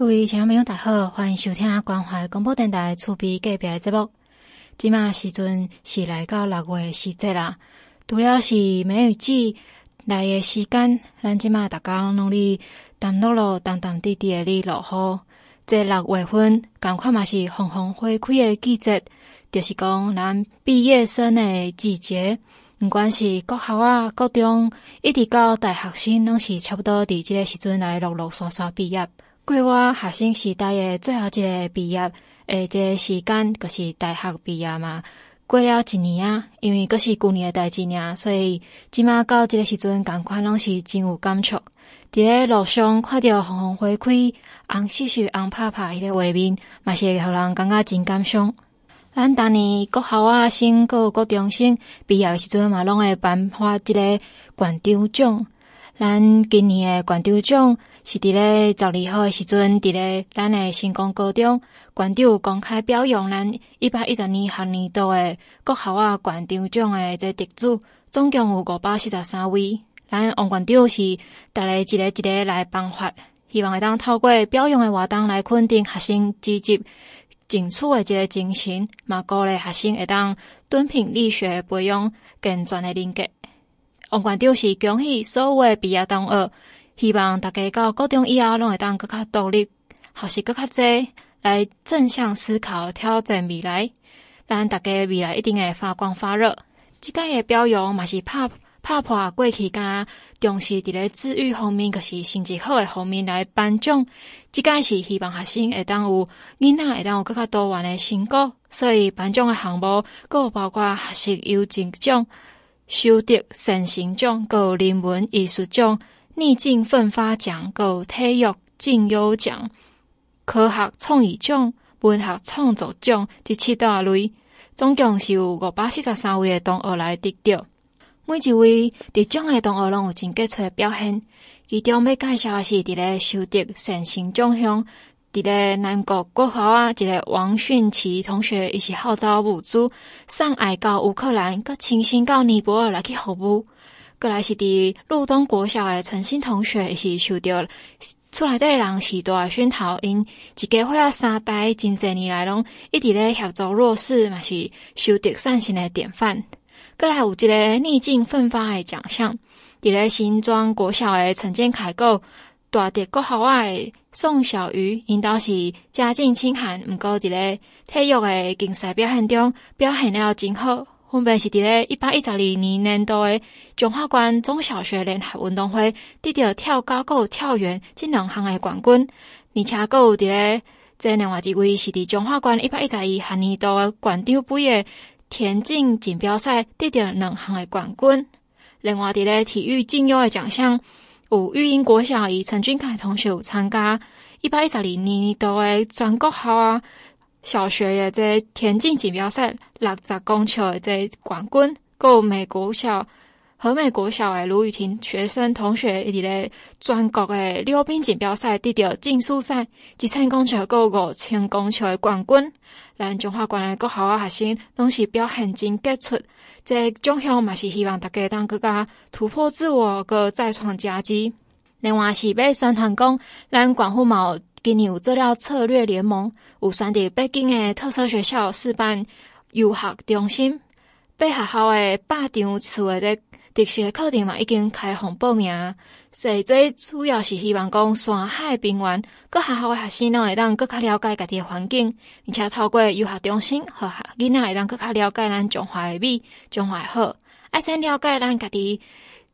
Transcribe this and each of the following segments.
各位听众朋友，大家好，欢迎收听关怀广播电台厝边隔壁的节目。即马时阵是来到六月的时节啦，除了是梅雨季来的时间，咱即马逐工努力淡落落淡淡滴滴的咧落雨。这六月份，赶快嘛是红红花开的季节，就是讲咱毕业生的季节。毋管是国校啊、高中，一直到大学生，拢是差不多伫即个时阵来陆陆续续毕业。过我学生时代的最后一个毕业诶，即个时间，就是大学毕业嘛。过了一年啊，因为阁是旧年诶代志尔，所以即马到即个时阵，感觉拢是真有感触。伫咧路上看着红红花开、红湿湿、红拍拍迄个画面，嘛是会互人感觉真感伤。咱逐年国校啊，升个高中生毕业诶时阵嘛，拢会颁发即个馆长奖。咱今年诶馆长奖是伫咧十二号诶时阵，伫咧咱诶成功高中馆长公开表扬咱一百一十年学年度诶各校啊馆长奖诶这得主，总共有五百四十三位。咱王馆长是逐个一个一个来颁发，希望会当透过表扬诶活动来肯定学生积极。进取诶一个精神，嘛鼓励学生会当敦品力学培养健全诶人格。王馆长是恭喜所有诶毕业同学，希望大家到高中以后拢会当更加独立，学习更加多，来正向思考，挑战未来，让大家未来一定会发光发热。即个的表扬嘛是拍。拍破过去，敢重视伫咧治愈方面，就是成绩好诶方面来颁奖。即个是希望学生会当有囡仔会当有更加多元诶成果，所以颁奖诶项目，有包括学习优进奖、修德善行奖、有人文艺术奖、逆境奋发奖、阁体育进优奖、科学创意奖、文学创作奖，这七大类，总共是有五百四十三位诶同学来得到。每一位伫奖的同学拢有真杰出的表现，其中要介绍的是伫咧修德善行奖项，伫咧南国国校啊，一个王迅奇同学，伊是号召母猪上爱到乌克兰，搁亲身到尼泊尔来去服务。过来是伫路东国小的陈新同学，也是受到厝内底诶人时代熏陶，因一家伙啊三代真侪年来拢一直咧协助弱势，嘛是修德善心的典范。过来有一个逆境奋发的奖项，伫咧新庄国小的陈建凯个大德国校外宋小瑜，因都是家境清寒，毋过伫咧体育的竞赛表现中表现了真好。分别是伫咧一百一十二年年度的中华关中小学联合运动会得到跳高、个跳远这两项的冠军，而且个有伫咧这另外一位是伫中华关一百一十二学年度的馆长杯的。田径锦标赛得到两项的冠军，另外伫咧体育进优的奖项，有育英国小以陈俊凯同学参加一百一十二年度的全国校啊小学的这田径锦标赛六十公尺的这冠军，够美国小和美国小的卢雨婷学生同学伫咧全国的溜冰锦标赛得着竞速赛一千公尺够五千公尺的冠军。咱中华关的各校学生拢是表现真杰出，这奖项嘛是希望大家当更加突破自我，搁再创佳绩。另外是要宣传讲，咱关护嘛今年有做了策略联盟，有选伫北京的特色学校示范游学中心，北学校的百场次的这特色课程嘛已经开放报名。所以最主要是希望讲山海平原各学校的学生拢会当更加了解家己的环境，而且透过游学中心和囡仔会当更加了解咱中华的美、中华的好，爱先了解咱家己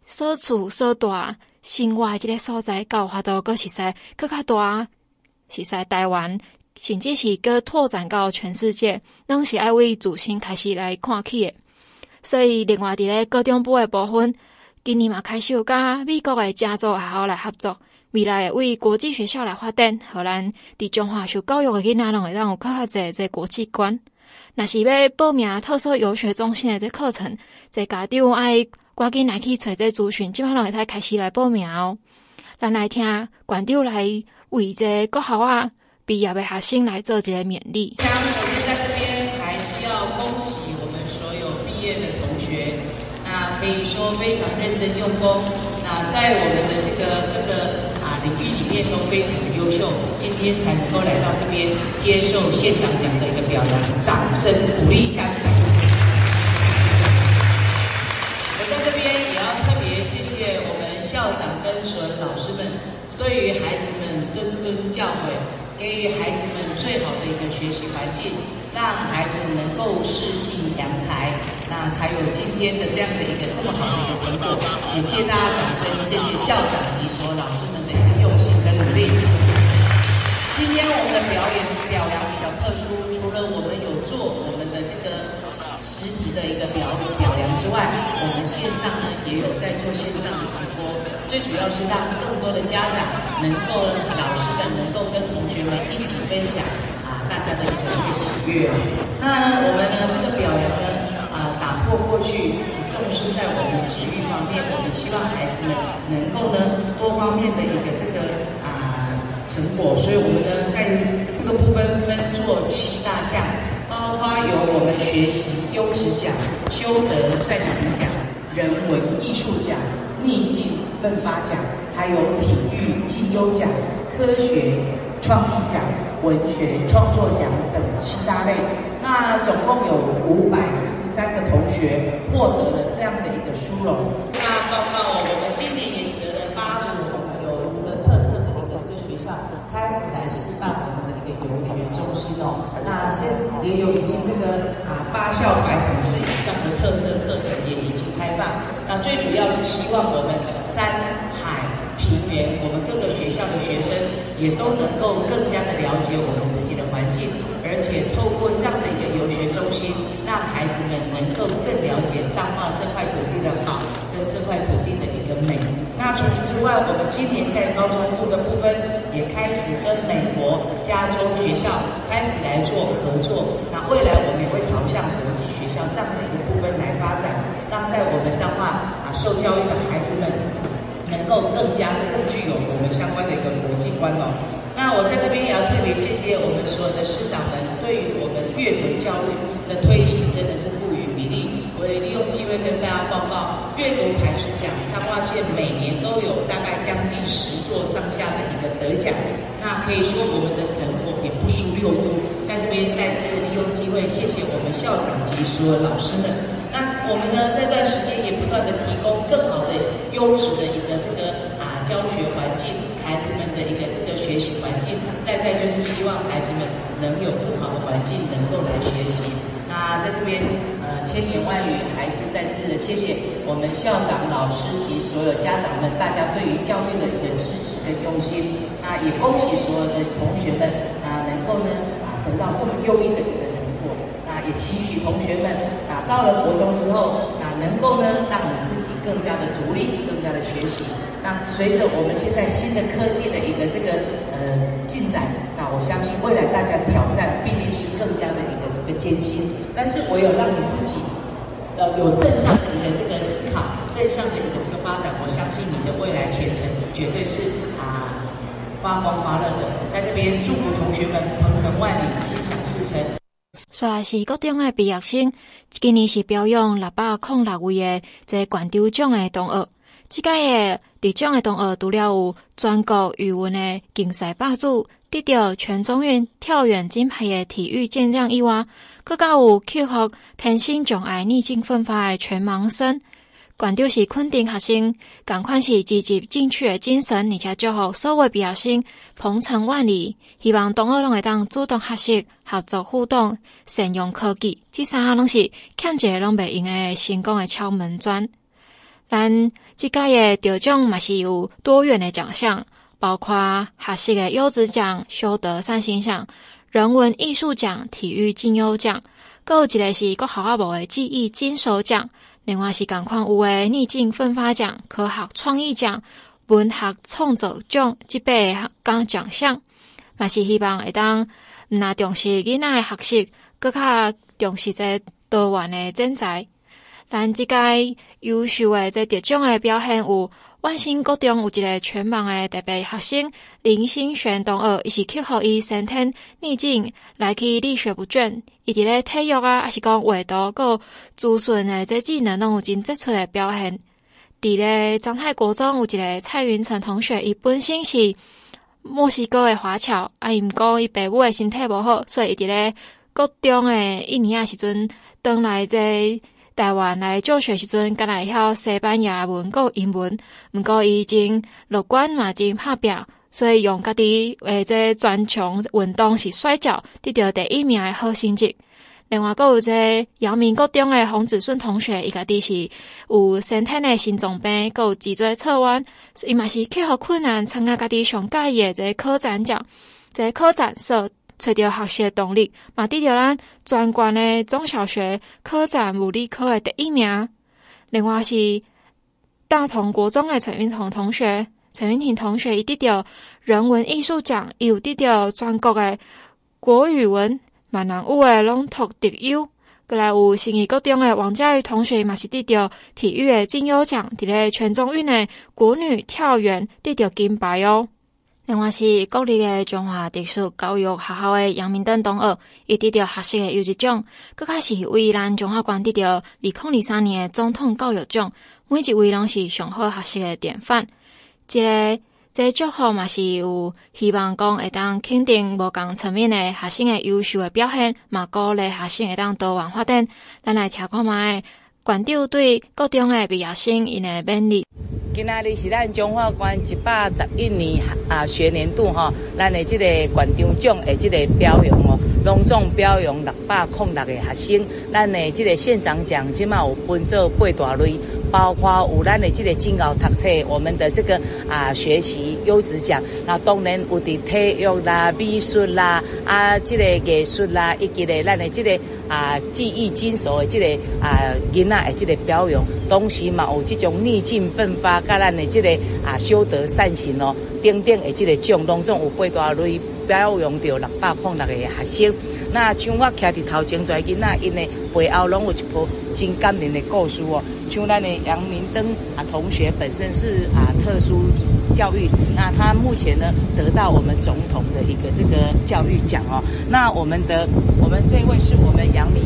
所处所在生活的这个所在，搞法度搁实在更加大，实在台湾，甚至是搁拓展到全世界，拢是爱为自身开始来看起的。所以另外伫咧高中部诶部分。今年嘛开始有甲美国诶加州学校来合作，未来会为国际学校来发展，互咱伫中华受教育诶囡仔拢会当有较侪即国际观。若是要报名特色游学中心诶即课程，这家长爱赶紧来去找这资讯，即马拢会使开始来报名哦。咱来听馆长来为这国校啊毕业的学生来做一个勉励首先在这边还是要恭喜我们所有毕业的同学那。可以说非常认真用功，那在我们的这个各个啊领域里面都非常的优秀。今天天才能够来到这边接受县长奖的一个表扬，掌声鼓励一下自己。给予孩子们最好的一个学习环境。让孩子能够适性扬才，那才有今天的这样的一个这么好的一个成果。也借大家掌声，谢谢校长及所有老师们的一个用心跟努力。今天我们的表演表扬比较特殊，除了我们有做我们的这个实体的一个表表扬之外，线上呢也有在做线上的直播。最主要是让更多的家长能够，老师们能够跟同学们一起分享啊。大家的一个喜悦哦，那呢我们呢，这个表扬呢，啊，打破过去只重视在我们体育方面，我们希望孩子们能够呢，多方面的一个这个啊成果，所以我们呢，在这个部分分做七大项，包括有我们学习优质奖、修德善行奖、人文艺术奖、逆境奋发奖，还有体育绩优奖、科学创意奖。文学创作奖等七大类，那总共有五百四十三个同学获得了这样的一个殊荣。那报告我们今年也择了八所有这个特色的一个这个学校，开始来示范我们的一个游学中心哦。那现也有已经这个啊八校百场次以上的特色课程也开放。那最主要是希望我们山海。平原，我们各个学校的学生也都能够更加的了解我们自己的环境，而且透过这样的一个游学中心，让孩子们能够更了解彰化这块土地的好，跟这块土地的一个美。那除此之外，我们今年在高中部的部分也开始跟美国加州学校开始来做合作。那未来我们也会朝向国际学校这样的一个部分来发展，在我们彰化啊受教育的孩子们。能够更加更具有我们相关的一个国际观哦。那我在这边也要特别谢谢我们所有的师长们，对于我们阅读教育的推行真的是不遗余力。我也利用机会跟大家报告，阅读磐石奖彰化县每年都有大概将近十座上下的一个得奖。那可以说我们的成果也不输六都。在这边再次利用机会谢谢我们校长及所有老师们。我们呢，这段时间也不断的提供更好的、优质的一个这个啊教学环境，孩子们的一个这个学习环境。再再就是希望孩子们能有更好的环境，能够来学习。那在这边呃千言万语，还是再次谢谢我们校长、老师及所有家长们，大家对于教育的一个支持跟用心。那也恭喜所有的同学们啊，能够呢啊得到这么优异的一个成果。那也期许同学们，到了国中之后，啊，能够呢，让你自己更加的独立，更加的学习。那随着我们现在新的科技的一个这个呃进展，那我相信未来大家的挑战必定是更加的一个这个艰辛。但是唯有让你自己呃有正向的一个这个思考，正向的一个这个发展，我相信你的未来前程绝对是啊发光发热的。在这边祝福同学们鹏程万里，心想事成。说来是高中的毕业生，今年是表扬六百零六位的在关州奖的同学。这届的得奖的同学除了有全国语文的竞赛霸主，得到全中运跳远金牌的体育健将以外，更加有克服天生障碍逆境奋发的全盲生。关键是肯定学生，同款是积极进取的精神，而且祝福所有毕业生鹏程万里。希望同学拢会当主动学习、合作互动、善用科技，这三项拢是欠一个拢袂用的成功的敲门砖。咱这届的得奖嘛是有多元的奖项，包括学习的优质奖、修德善行奖、人文艺术奖、体育竞优奖，阁有一个是国学阿无的技艺金手奖。另外是共款有诶逆境奋发奖、科学创意奖、文学创作奖这八项奖项，嘛是希望会当若重视囡仔诶学习，搁较重视即多元诶人才。咱即届优秀诶在得奖诶表现有万兴国中有一个全盲诶特别学生林新璇同学，伊是克服伊先天逆境来去力学不倦。伊伫咧体育啊，还是讲画图，阁资讯诶，这技能拢有真杰出诶表现。伫咧彰泰国中有一个蔡云成同学，伊本身是墨西哥的华侨，啊，因讲伊爸母的身体无好，所以伊伫咧高中诶一年啊时阵，转来这台湾来就学时阵，敢若会晓西班牙文、佮英文。毋过伊真乐观嘛，真拍拼，所以用家己诶这专长运动是摔跤，得到第一名诶好成绩。另外，阁有这阳明国中诶洪子顺同学，伊家己是有先天诶心脏病，阁有脊椎侧弯，伊嘛是克服困难，参加家己上喜欢诶这科展奖，这科展社找到学习的动力，嘛得到咱全县的中小学科展物理科的第一名。另外是大同国中的陈云彤同学，陈云婷同学伊得到人文艺术奖，伊有得到全国的国语文。闽南语的朗读特优，过来有信义国中的王佳瑜同学嘛是得到体育的金优奖，伫咧全中运的国女跳远得到金牌哦。另外是国立诶中华特殊教育学校诶杨明登同学，伊得到学习诶优质奖，佫较是为咱中华关得到二零二三年诶总统教育奖，每一位拢是上好学习诶典范，即、这个。这祝福嘛是有希望讲会当肯定无共层面的学生的优秀的表现，嘛鼓励学生会当多元发展。咱来听看觅馆长对各中的毕业生因的勉励。今仔日是咱中华关一百十一年啊学年度吼，咱的这个馆长奖的这个表扬哦，隆重表扬六百零六个学生。咱的这个县长奖即嘛有分做八大类。包括有咱的这个真熬读册，我们的这个啊学习优质奖，那当然有的体育啦、美术啦、啊这个艺术啦，以及咧咱的这个啊技艺精熟的这个啊囡仔的这个表扬，同时嘛有这种逆境奋发，甲咱的这个啊修德善行哦，等等的这个奖当中有八大类表扬到六百零六个学生。那像我徛伫头前在囡仔，因的背后拢有一部真感人的故事哦。像咱的杨明灯啊同学本身是啊特殊教育，那他目前呢得到我们总统的一个这个教育奖哦。那我们的我们这位是我们杨明，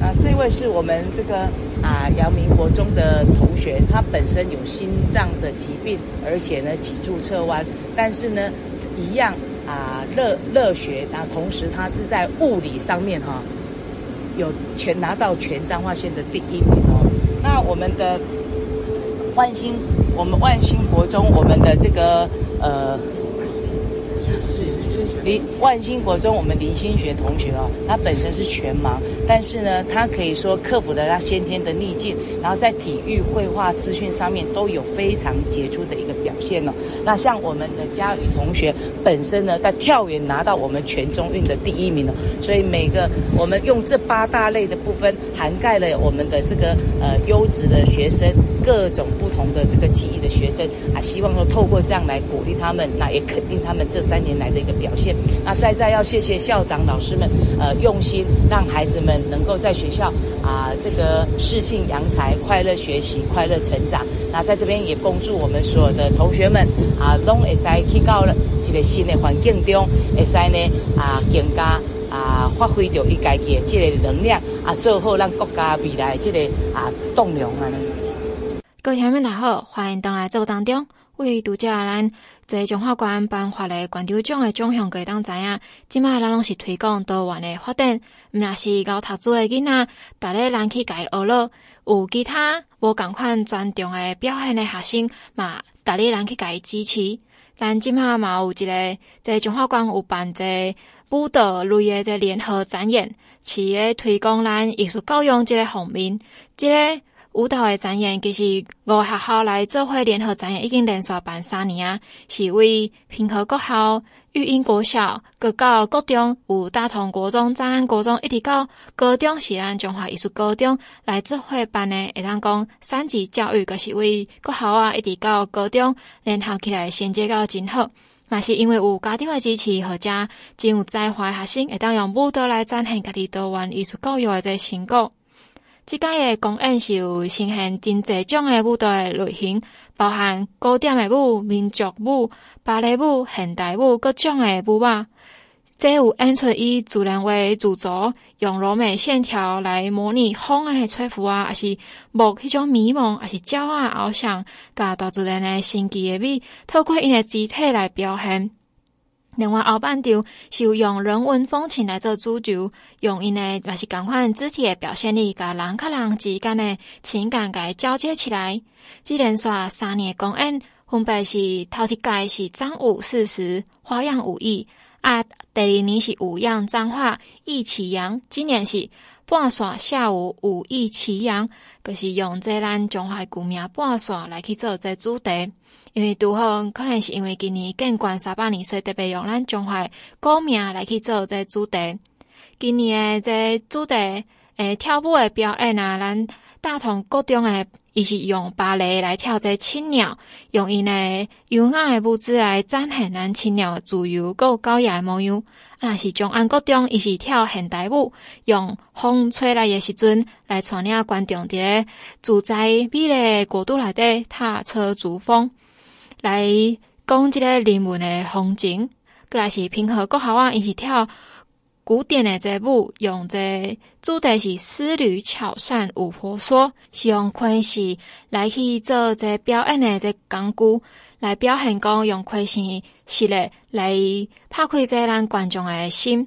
啊这位是我们这个啊阳明国中的同学，他本身有心脏的疾病，而且呢脊柱侧弯，但是呢一样啊乐乐学，那同时他是在物理上面哈。有全拿到全彰化县的第一名哦。那我们的万兴，我们万兴国中，我们的这个呃。林万兴国中，我们林新学同学哦，他本身是全盲，但是呢，他可以说克服了他先天的逆境，然后在体育、绘画、资讯上面都有非常杰出的一个表现哦。那像我们的佳宇同学本身呢，在跳远拿到我们全中运的第一名哦，所以每个我们用这八大类的部分涵盖了我们的这个呃优质的学生，各种同的这个技艺的学生啊，希望说透过这样来鼓励他们，那也肯定他们这三年来的一个表现。那再再要谢谢校长老师们，呃，用心让孩子们能够在学校啊、呃，这个适性扬才，快乐学习，快乐成长。那在这边也恭祝我们所有的同学们啊，拢会使去到了这个新的环境中，会使呢啊，更加啊发挥着伊家己的这个能量啊，做好让国家未来这个啊栋梁啊。各位乡亲大家好，欢迎登来节目当中，为读者咱。在中华关颁发的馆长奖的奖项，可以当知影，即卖咱拢是推广多元的发展，毋若是搞读书的囡仔，逐个人去家学了，有其他无共款专长的表现的学生嘛，逐个人去家支持。咱即卖嘛有一个在中华关有办这舞蹈类的这联合展演，是咧推广咱艺术教育这个方面，这个。舞蹈的展演，其实五学校来做会联合展演，已经连续办三年啊。是为平和国校、育英国校、各到国中有大同国中、彰安国中，一直到高中是咱中华艺术高中来做伙办的。会当讲三级教育，阁是为国校啊，一直到高中联合起来衔接到真好。嘛是因为有家长的支持，或者真有才华学生，会当用舞蹈来展现家己多元艺术教育的这成果。即届诶公演是有呈现真侪种诶舞蹈类型，包含古典诶舞、民族舞、芭蕾舞、现代舞各种诶舞啊。这有演出以自然为主轴，用柔美线条来模拟风诶吹拂啊，还是木迄种迷蒙，还是鸟啊翱翔，甲大自然诶神奇诶美，透过因诶肢体来表现。另外后半场是用人文风情来做主轴，用因诶也是共款肢体的表现力，甲人甲人之间的情感给交接起来。这连续三年诶公演，分别是头一届是张武四十花样武艺。啊，第二年是五样脏话意齐扬，今年是半线下午武艺齐扬，就是用这咱中华古名半线来去做这主题。因为拄好可能是因为今年建馆三百年，所以特别用咱中华古名来去做这主题。今年的这主题诶，跳舞的表演啊，咱大同国中诶。伊是用芭蕾来跳这青鸟，用因诶优雅诶舞姿来展现咱青鸟自由够高雅诶模样。啊，是中安国中，伊是跳现代舞，用风吹来诶时阵来带领观众伫咧自在美丽国度内底踏车逐风，来讲即个人文诶风景。过来是平和国校啊，伊是跳。古典的这舞用这主题是丝缕巧扇巫婆娑，是用昆戏来去做这表演的这工具，来表现讲用昆戏实力来拍开这咱观众的心。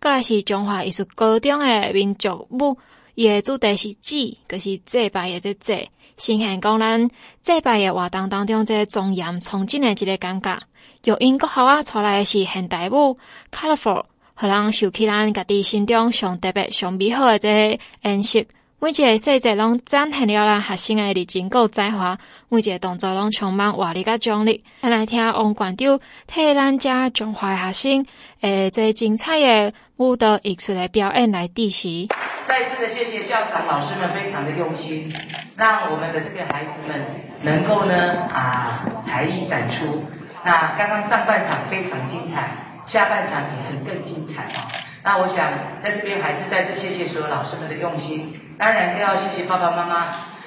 过来是中华艺术高中的民族舞，伊的主题是祭，就是祭拜的这祭，呈现讲咱祭拜的活动当中这庄严崇敬的这个感觉。由英国校啊出来的是现代舞，Colorful。互人想起咱家己心中上特别、上美好诶这个颜色，每一个细节拢展现了咱学生诶热情佮才华，每一个动作拢充满活力甲张力。咱来听王馆长替咱遮中华学生诶，这精彩诶舞蹈艺术诶表演来致辞。再次的谢谢校长老师们非常的用心，让我们的这个孩子们能够呢啊才艺展出。那刚刚上半场非常精彩。下半场也很更精彩啊！那我想在这边还是再次谢谢所有老师们的用心，当然更要谢谢爸爸妈妈，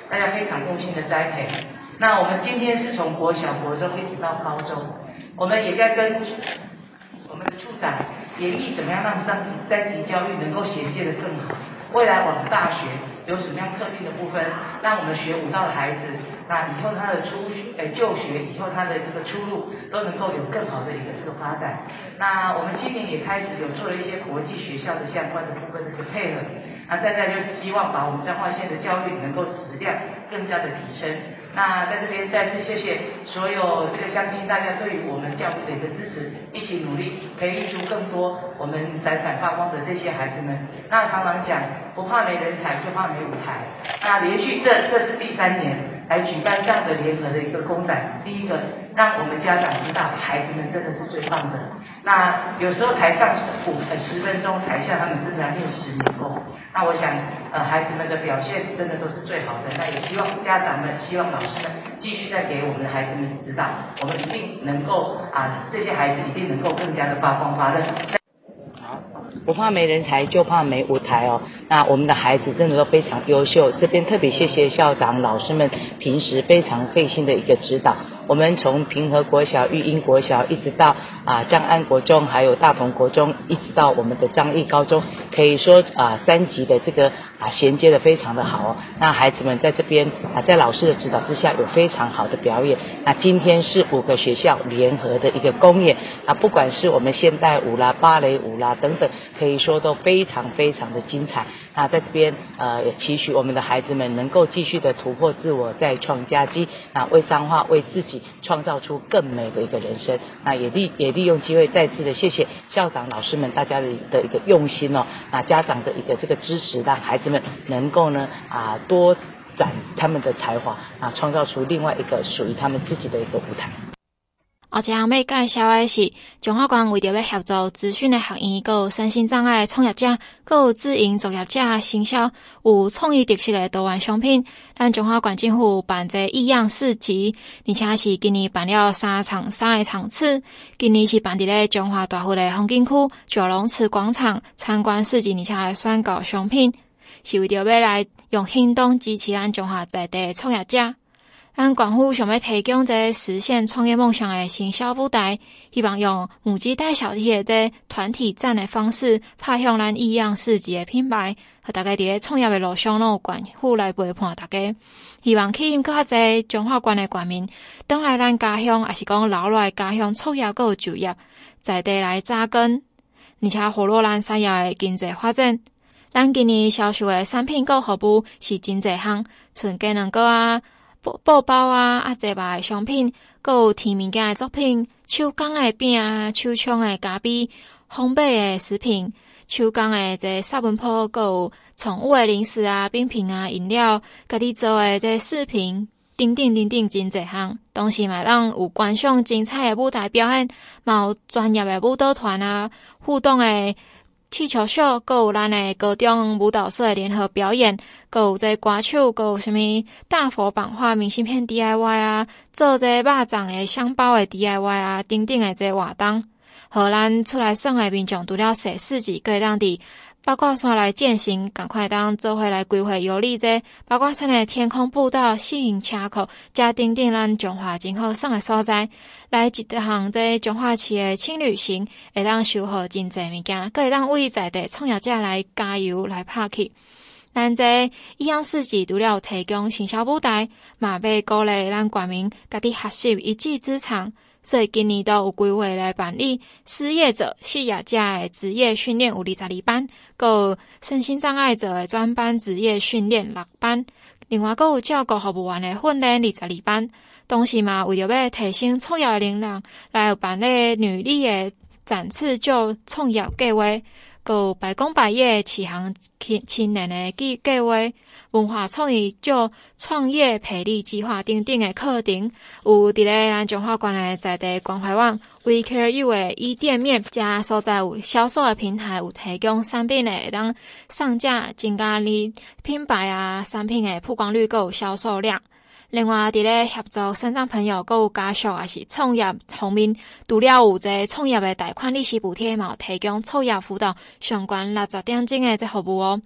大家非常用心的栽培。那我们今天是从国小、国中一直到高中，我们也在跟我们的处长研议怎么样让三级三级教育能够衔接的更好，未来我们大学有什么样特定的部分，让我们学舞蹈的孩子。那以后他的出诶、就学以后他的这个出路都能够有更好的一个这个发展。那我们今年也开始有做了一些国际学校的相关的部分的一个配合。那再再就是希望把我们彰化县的教育能够质量更加的提升。那在这边再次谢谢所有这个乡亲大家对于我们教育的一个支持，一起努力培育出更多我们闪闪发光的这些孩子们。那常常讲不怕没人才，就怕没舞台。那连续这这是第三年。来举办这样的联合的一个公展，第一个让我们家长知道孩子们真的是最棒的。那有时候台上五十分钟，台下他们真的要练十年功。那我想，呃，孩子们的表现真的都是最好的。那也希望家长们、希望老师们继续再给我们的孩子们指导，我们一定能够啊，这些孩子一定能够更加的发光发热。不怕没人才，就怕没舞台哦。那我们的孩子真的都非常优秀，这边特别谢谢校长、老师们平时非常费心的一个指导。我们从平和国小、育英国小，一直到啊江安国中，还有大同国中，一直到我们的彰义高中，可以说啊三级的这个啊衔接的非常的好哦。那孩子们在这边啊，在老师的指导之下，有非常好的表演。那今天是五个学校联合的一个公演啊，不管是我们现代舞啦、芭蕾舞啦等等，可以说都非常非常的精彩。那在这边呃，也期许我们的孩子们能够继续的突破自我，再创佳绩，那为彰化为自己。创造出更美的一个人生，那也利也利用机会再次的谢谢校长老师们大家的的一个用心哦，那家长的一个这个支持，让孩子们能够呢啊多展他们的才华啊，创造出另外一个属于他们自己的一个舞台。而且要介绍的是，中华关为着要协助资讯的学员，佮有身心障碍创业者，佮有自营作业者，行销有创意特色的多元商品。咱中华关政府办这异样市集，而且是今年办了三场三个场次。今年是办伫咧中华大会的风景区九龙池广场参观市集，而且来选购商品，是为着要来用行动支持咱中华在地创业者。咱县府想要提供这实现创业梦想的行销舞台，希望用母鸡带小鸡的团体战的方式，拍向咱异样市集的品牌，和大家伫咧创业的路上，拢有县府来陪伴大家。希望吸引较侪彰化县的县民，等来咱家乡，也是讲留落来家乡创业，搁有就业，在地来扎根，而且活络咱产业的经济发展。咱今年销售的产品搁服务是真侪项，像鸡卵糕啊。布包啊，啊，这摆商品，搁有甜物件的作品，手工的饼啊，手冲的咖啡，烘焙的食品，手工的这沙文铺，搁有宠物的零食啊，冰品啊，饮料，家己做的这饰品，等等等等，真侪项，同时嘛，让有观赏精彩的舞台表演，嘛有专业的舞蹈团啊，互动的。气球秀，搁有咱的高中舞蹈社的联合表演，搁有这歌手，搁有啥物大佛版画明信片 DIY 啊，做这肉粽的香包的 DIY 啊，等等的这活动，互咱出来耍的民众除了踅市集，搁会当伫八卦山来健行，赶快当做伙来规划游历这八卦山的天空步道、吸引车库，加顶顶咱彰化真好耍的所在。来一趟这彰化市的轻旅行，会当收获真侪物件，搁会当为在地创业者来加油来拍气。咱这异样市集除了提供行销舞台，嘛要鼓励咱国民家己学习一技之长。所以今年都有规划来办理失业者、失业者的职业训练有二十二班，搁有身心障碍者的专班职业训练六班，另外搁有照顾服务员的训练二十二班。同时嘛，为着要提升创业的能量，来办理女力的展翅就创业计划。有百工百业启航青年的计计划，文化创意就创业培力计划等等的课程，有伫咧咱彰化县的在地关怀网 We Care You 的一店面加所在有销售的平台，有提供产品的当上架，增加你品牌啊产品的曝光率，够有销售量。另外，伫咧协助身障朋友，购有家属也是创业方面，除了有这创业的贷款利息补贴，嘛提供创业辅导相关六十点钟的这服务哦。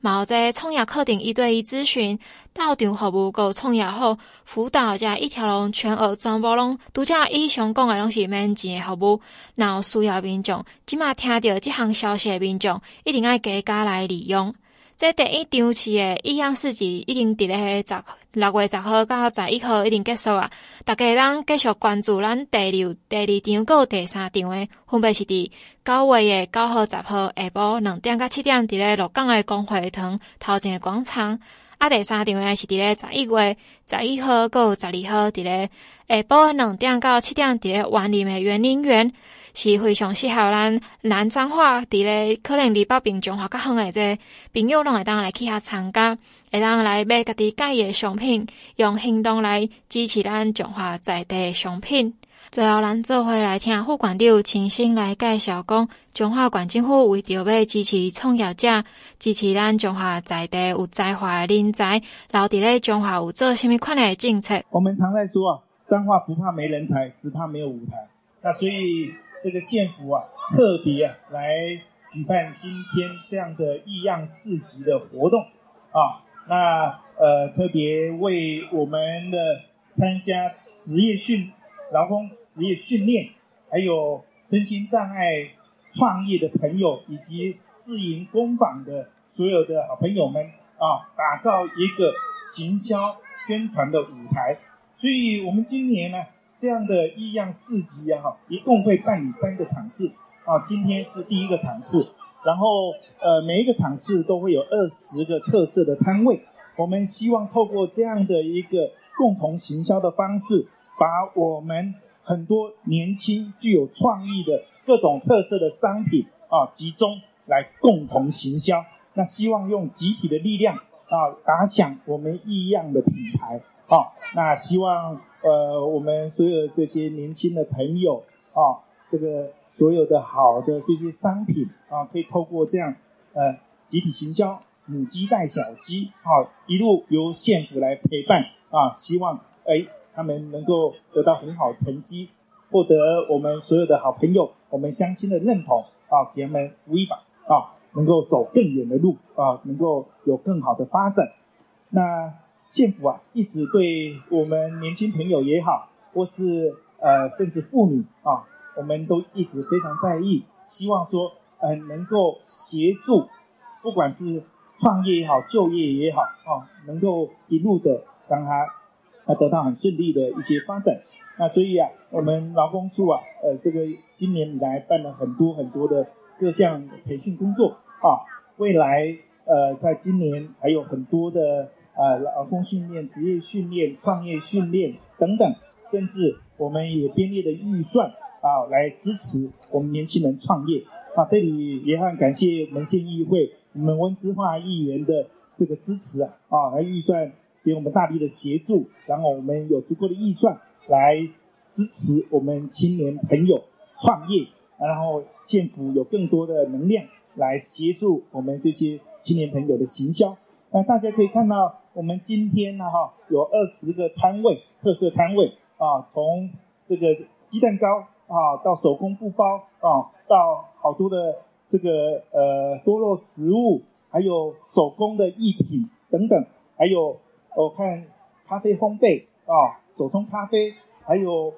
嘛有这创业课程一对一咨询、到场服务，购创业后辅导加一条龙全额全部拢，独家以上讲的拢是免钱的服务。然后需要民众，即马听到即项消息的民众，一定要加加来利用。这第一场次的异样市集已经伫咧十六月十号到十一号已经结束啊！大家咱继续关注咱第二、第二场有第三场的，分别是伫九月的九号、十号下晡两点到七点伫咧鹿港的公会堂头前的广场，啊，第三场诶是伫咧十一月十一号到十二号伫咧下晡两点到七点伫咧员林的园林园。是非常适合咱南彰化伫咧，可能离北平彰化较远诶，这朋友拢会当来去遐参加，会当来买家己介意诶商品，用行动来支持咱彰化在地商品。最后，咱做伙来听副馆长亲身来介绍，讲彰化县政府为着要支持创业者，支持咱彰化在地有才华诶人才，留伫咧彰化有做虾米款诶政策？我们常在说啊，彰化不怕没人才，只怕没有舞台。那所以。这个县府啊，特别啊来举办今天这样的异样市集的活动啊，那呃特别为我们的参加职业训劳工职业训练，还有身心障碍创业的朋友，以及自营工坊的所有的好朋友们啊，打造一个行销宣传的舞台。所以我们今年呢。这样的异样市集啊，哈，一共会办理三个场次啊。今天是第一个场次，然后呃，每一个场次都会有二十个特色的摊位。我们希望透过这样的一个共同行销的方式，把我们很多年轻具有创意的各种特色的商品啊，集中来共同行销。那希望用集体的力量啊，打响我们异样的品牌啊。那希望。呃，我们所有这些年轻的朋友啊，这个所有的好的这些商品啊，可以透过这样呃集体行销，母鸡带小鸡啊，一路由县府来陪伴啊，希望哎他们能够得到很好成绩，获得我们所有的好朋友、我们乡亲的认同啊，给他们扶一把啊，能够走更远的路啊，能够有更好的发展。那县府啊一直对我们年轻朋友也好，或是呃甚至妇女啊，我们都一直非常在意，希望说呃能够协助，不管是创业也好，就业也好啊，能够一路的让他他得到很顺利的一些发展。那所以啊，我们劳工处啊，呃，这个今年以来办了很多很多的各项培训工作啊，未来呃，在今年还有很多的呃劳工训练、职业训练、创业训练等等，甚至我们也编列的预算啊，来支持我们年轻人创业啊。这里也很感谢我们县议会、我们温姿化议员的这个支持啊，啊，来预算给我们大力的协助，然后我们有足够的预算。来支持我们青年朋友创业，然后县府有更多的能量来协助我们这些青年朋友的行销。那大家可以看到，我们今天呢，哈，有二十个摊位，特色摊位啊，从这个鸡蛋糕啊，到手工布包啊，到好多的这个呃多肉植物，还有手工的艺品等等，还有我看咖啡烘焙啊。手冲咖啡，还有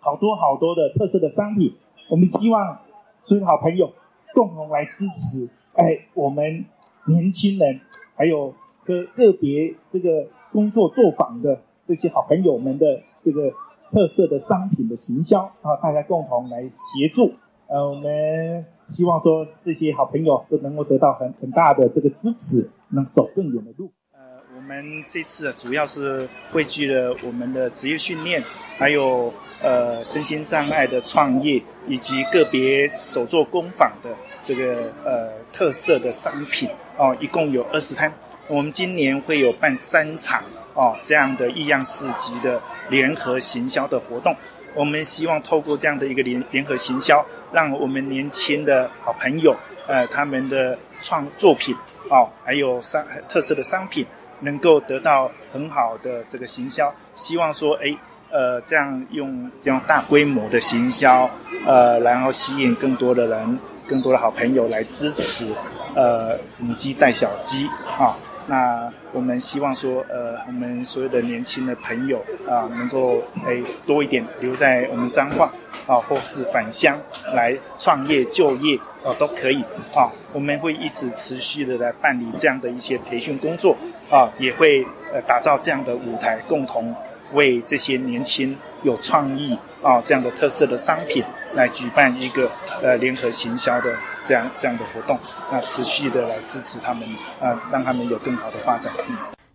好多好多的特色的商品，我们希望所有好朋友共同来支持，哎，我们年轻人，还有个个别这个工作作坊的这些好朋友们的这个特色的商品的行销啊，大家共同来协助，呃，我们希望说这些好朋友都能够得到很很大的这个支持，能走更远的路。呃我们这次主要是汇聚了我们的职业训练，还有呃身心障碍的创业，以及个别手作工坊的这个呃特色的商品哦，一共有二十摊。我们今年会有办三场哦这样的异样市集的联合行销的活动。我们希望透过这样的一个联联合行销，让我们年轻的好朋友呃他们的创作品哦，还有商特色的商品。能够得到很好的这个行销，希望说，哎，呃，这样用这样大规模的行销，呃，然后吸引更多的人，更多的好朋友来支持，呃，母鸡带小鸡啊。那我们希望说，呃，我们所有的年轻的朋友啊，能够哎多一点留在我们彰化啊，或是返乡来创业就业啊，都可以啊。我们会一直持续的来办理这样的一些培训工作啊，也会呃打造这样的舞台，共同为这些年轻有创意啊这样的特色的商品来举办一个呃联合行销的。这样这样的活动，那持续的来支持他们，呃，让他们有更好的发展。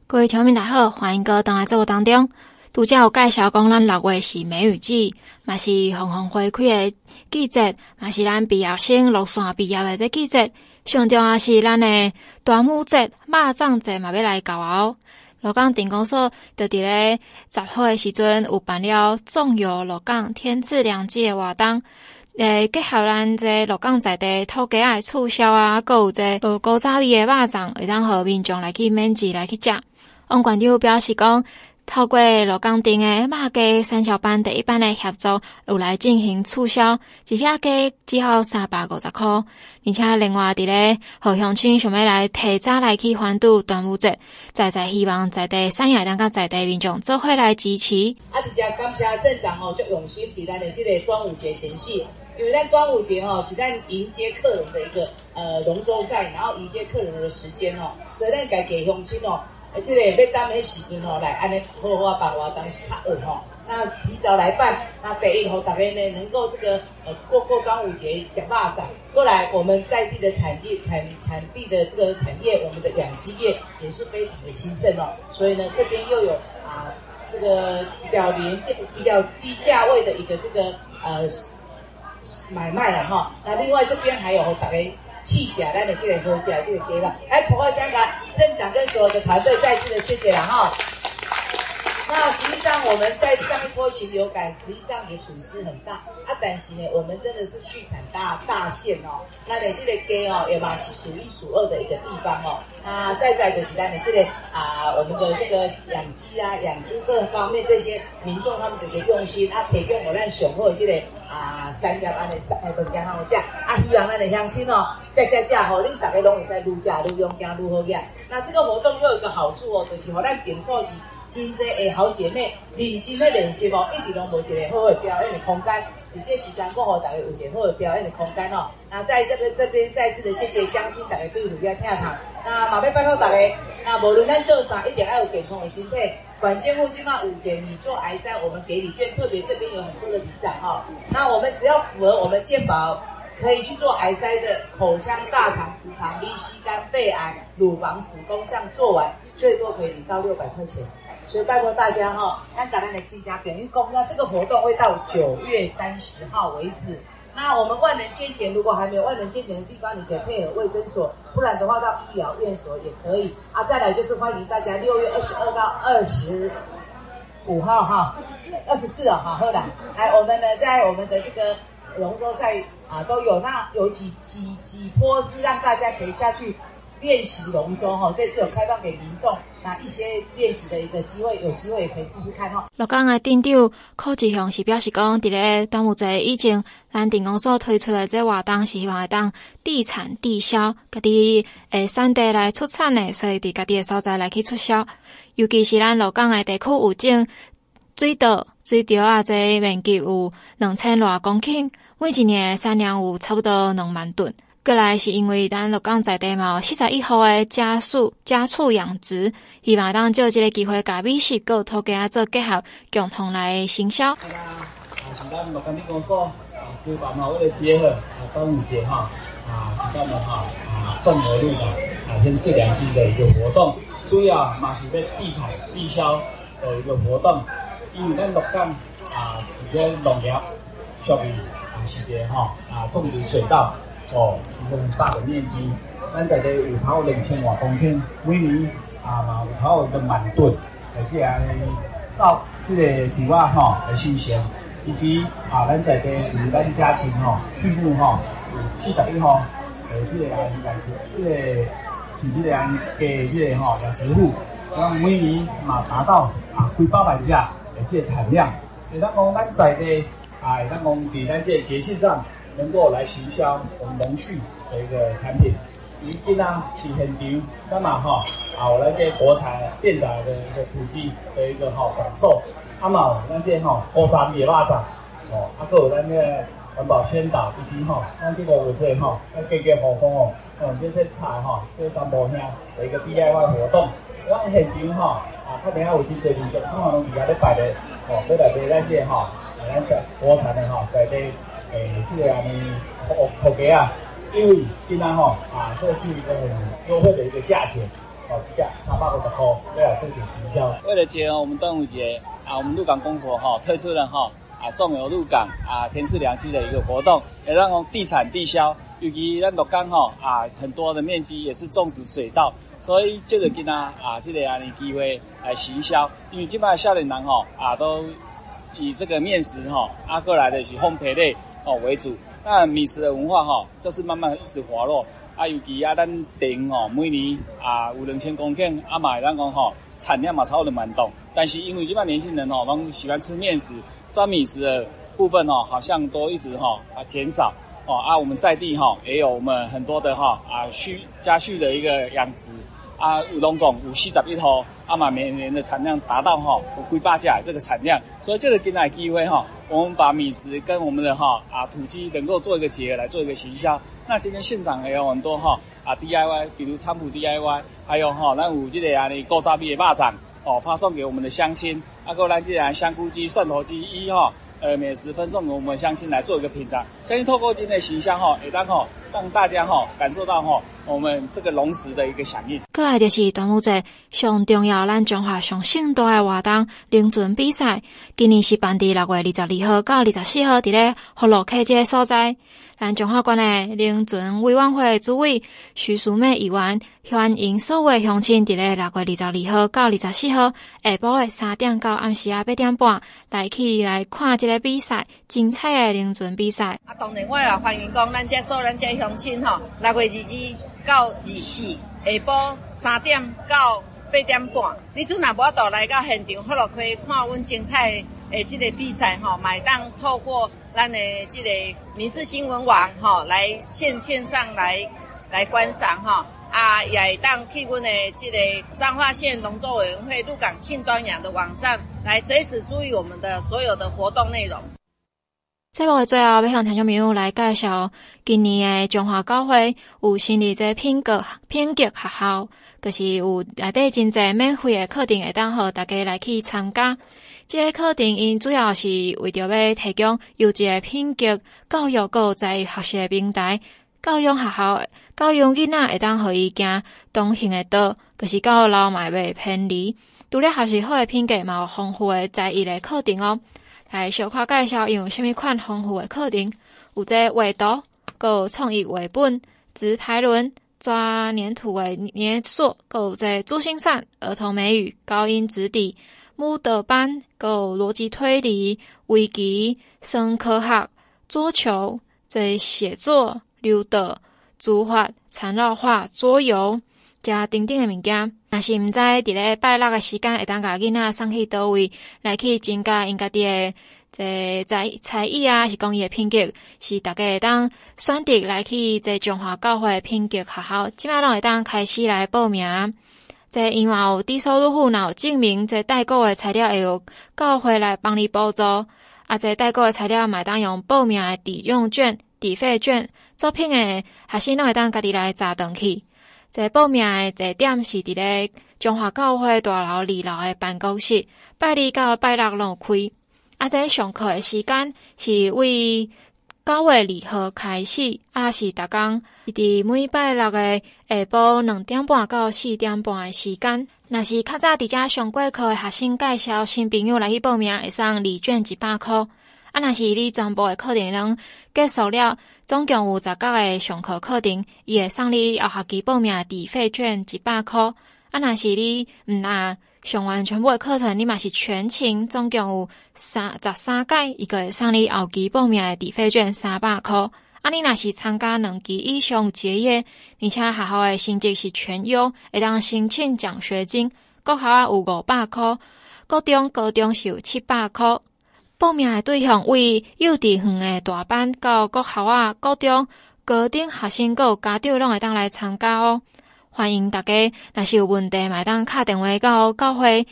各位乡民大好，欢迎各位登来节目当中。拄则有介绍讲，咱六月是梅雨季，嘛是红红花开的季节，嘛是咱毕业生落山毕业的这季节。上重要是咱的端午节、肉粽节嘛要来搞哦。鹿港镇公所就伫咧十号的时阵有办了粽游鹿港天赐良机的活动。诶，结合咱这鹿港在地土鸡仔促销啊，还有这无古早味的肉粽，会当互民众来去免钱来去食。王馆长表示讲，透过鹿港镇的肉鸡三小班第一班的协助，有来进行促销，一只鸡只要三百五十块。而且另外伫咧和乡亲想要来提早来去欢度端午节，再再希望在地三亚两个在地民众做伙来支持。啊，直接感谢镇长哦，就用心伫咱的这个端午节前夕。因为在端午节哈，是在迎接客人的一个呃龙舟赛，然后迎接客人的时间哦，所以咱该给乡亲哦，而且呢，要当的时阵哦，来安尼好好办活，当时较饿哈，那提早来办，那第一吼，大家呢能够这个呃过过端午节吃肉粽，过来我们在地的产业产产地的这个产业，我们的养鸡业也是非常的兴盛哦，所以呢这边又有啊这个比较廉价、比较低价位的一个这个呃。买卖了哈，那另外这边还有大家气甲，来的这个喝价，这个给了，来普惠香港镇长跟所有的团队再次的谢谢了哈。那实际上我们在上一波禽流感，实际上也损失很大。啊。但是呢，我们真的是畜产大大县哦。那你这个鸡哦，也嘛是数一数二的一个地方哦。那再在就是咱的这个啊，我们的这个养鸡啊、养猪各方面这些民众他们的一个用心啊，提供我们雄厚的这个。啊产业安尼产诶物件好食，啊希望咱的乡亲哦，食食食吼，恁大家拢会使愈食愈勇敢愈好个。那这个活动又有一个好处哦，就是互咱平素是真济诶好姐妹认真咧练习哦，一直拢无一个好诶表演的空间。你这时间过后，大家有一个好诶表演的空间哦。那在这边这边再次的谢谢乡亲大家对努力听堂。那马尾拜托大家，那无论咱做啥，一定要有健康的身体。管建户今嘛五点，你做癌筛，我们给你券，特别这边有很多的礼展哈。那我们只要符合我们健保，可以去做癌筛的口腔、大肠、直肠、鼻、吸肝、肺癌、乳房、子宫，这样做完，最多可以领到六百块钱。所以拜托大家哈，看感恩的亲家点一共。那这个活动会到九月三十号为止。那我们万能健检，如果还没有万能健检的地方，你可以配合卫生所，不然的话到医疗院所也可以啊。再来就是欢迎大家六月二十二到二十五号哈，二十四啊，好，后来来我们呢在我们的这个龙舟赛啊都有，那有几几几波是让大家可以下去。练习龙舟哈，这次有开放给民众，那一些练习的一个机会，有机会也可以试试看哈。鹿港的店长柯志雄是表示讲，伫咧端午节以前，咱电公所推出的这活动是希望会当地产地销，家己诶产地来出产的，所以伫家己的所在来去促销。尤其是咱鹿港的地区有种水稻、水稻啊，这面积有两千偌公顷，每一年产量有差不多两万吨。过来是因为咱鹿港在地嘛，四十一号的家畜家畜养殖，希望当借这个机会，甲美食个土鸡仔做结合，共同来行销。啊，是咱鹿港电公所啊，举办嘛为了结合啊端午节哈啊，是咱们哈啊种鹅鹿港啊天赐良机的一个活动，主要嘛是要地产地销的一个活动，因为咱鹿港啊这个农业属于啊是个哈啊种植水稻。哦，一个很大的面积，咱在的有超过两千瓦公顷，每年啊嘛有超过一个万吨，而且啊到这个地瓦哈来新鲜，以及啊咱在的有咱家庭哈畜牧哈有四十一号，呃这个啊养殖，这个是这个给这个哈养殖户，让每年嘛达到啊几百万只的这个产量，会当讲咱在的啊会当讲在咱这个节气上。能够来行销我们农畜的一个产品，一定啊，体现场，那么哈啊，我来给国产店长的一个普及的一个哈展售，那么那这哈高沙米拉长哦，啊，还有咱个环保宣导以及哈，那这个我这哈要给给好工哦，嗯，这些菜哈，这个张博香的一个 DIY 活动，让现场哈啊，他等下有真侪民众，通常拢底下咧摆的哦，都来买那些哈，咱在国产的哈，在这。诶，是啊，你好好给啊，因为今天哈啊，这是一个很优惠的一个价钱，哦，是价三百五十块，为了争取营销。为了结合我们端午节啊，我们鹿港公所哈推出了哈啊种鹅鹿港啊天赐良机的一个活动，也让我们地产地销，尤其咱鹿港哈啊很多的面积也是种植水稻，所以就得给他啊这个啊你机会来行销，因为基本上少年人哈啊都以这个面食哈啊过来的是烘焙类。哦为主，那米食的文化哈，就是慢慢一直滑落。啊，尤其啊，咱田哦，每年啊有两千公顷，啊嘛，咱讲吼产量嘛超过两万吨。但是因为这帮年轻人哦，都喜欢吃面食，酸米食的部分哦，好像都一直哈啊减少。哦啊，我们在地哈也有我们很多的哈啊畜家畜的一个养殖。啊，有龙种有四十一头，阿玛，每年的产量达到哈有几百只这个产量，所以这个给大家机会哈，我们把米食跟我们的哈啊土鸡能够做一个结合来做一个行销。那今天现场也有很多哈啊 DIY，比如菖蒲 DIY，还有哈那五 G 的啊你高沙比的腊肠哦，发送给我们的乡亲，啊过来这样香菇鸡、蒜头鸡一哈。呃，美食分送给我们乡亲来做一个品尝，相信透过今天的形象哈，也当哈让大家哈感受到哈我们这个龙时的一个响应。过来就是端午节上重要，咱中华上盛大的活动龙船比赛，今年是办伫六月二十二号到二十四号，伫咧福禄溪这个所在。咱中华关的龙船委员会主委徐淑美议员欢迎所有乡亲，伫咧六月二十二号到二十四号下晡的三点到暗时啊八点半来去来看这个比赛，精彩的龙船比赛。啊，当然我也欢迎讲咱这所有咱这乡亲吼，六月二二到二四下晡三点到八点半，你阵若无法度来到现场福乐溪看阮精彩的诶这个比赛吼，买当透过。咱的这个民事新闻网吼来线线上来来观赏哈啊，也会当去阮的这个彰化县农作委员会鹿港庆端阳的网站来随时注意我们的所有的活动内容。节目的最后，要向听众朋友来介绍今年的中华高会有成立这品格品格学校，就是有内底真侪免费的课程，会当互大家来去参加。这个课程因主要是为着要提供优质的品格教育，个在学习的平台，教育学校教养囡仔会当互伊行同行的道，就是教老迈袂偏离。除了学习好的品格，嘛有丰富的才艺的课程哦。来小可介绍用虾米款丰富的课程，有这画图、有创意绘本、直排轮、抓黏土的捏塑，有这珠心算、儿童美语、高音质地、木德班、有逻辑推理、围棋、生科学、桌球、这写作、溜达、书法、缠绕画、桌游，加等等的物件。若是毋知伫咧拜六的时间，会当甲囡仔送去倒位来去增加因家己的这才才艺啊，是讲伊的品格，是大家会当选择来去这中华教会的品格学校，即马拢会当开始来报名。即因为有低收入户，若有证明这代购的材料会有教会来帮你补助，啊，这代购的材料嘛当用报名的抵用券、抵费券，作品诶学生拢会当家己来查登去。在报名诶地点是伫咧中华教会大楼二楼诶办公室，拜二到拜六拢开。啊，在上课诶时间是为九月二号开始，啊是逐工，伫每拜六诶下晡两点半到四点半诶时间。若是较早伫遮上过课诶学生介绍新朋友来去报名，会送礼券一百块。啊，若是你全部的课程拢结束了，总共有十九个上课课程，伊会送你后学期报名诶抵费券一百块。啊，若是你毋啊上完全部的课程，你嘛是全勤，总共有三十三届，伊个会送你后期报名的抵费券三百块。啊，你若是参加两期以上结业，而且学校的成绩是全优，会当申请奖学金，国校啊有五百块，高中、高中是有七百块。报名的对象为幼稚园的大班到国校啊、高中、高等学生，阁有家长拢会当来参加哦。欢迎大家，若是有问题，麦当敲电话到教会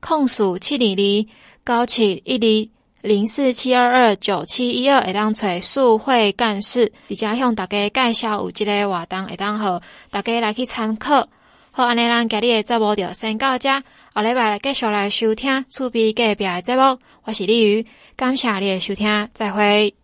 控诉七二二九七一二零四七二二九七一二，会当找数会干事，直接向大家介绍有即个活动，会当好大家来去参考。好，安尼咱今日的节目就先到这，下礼拜继续来收听厝边隔壁的节目。我是李宇，感谢你的收听，再会。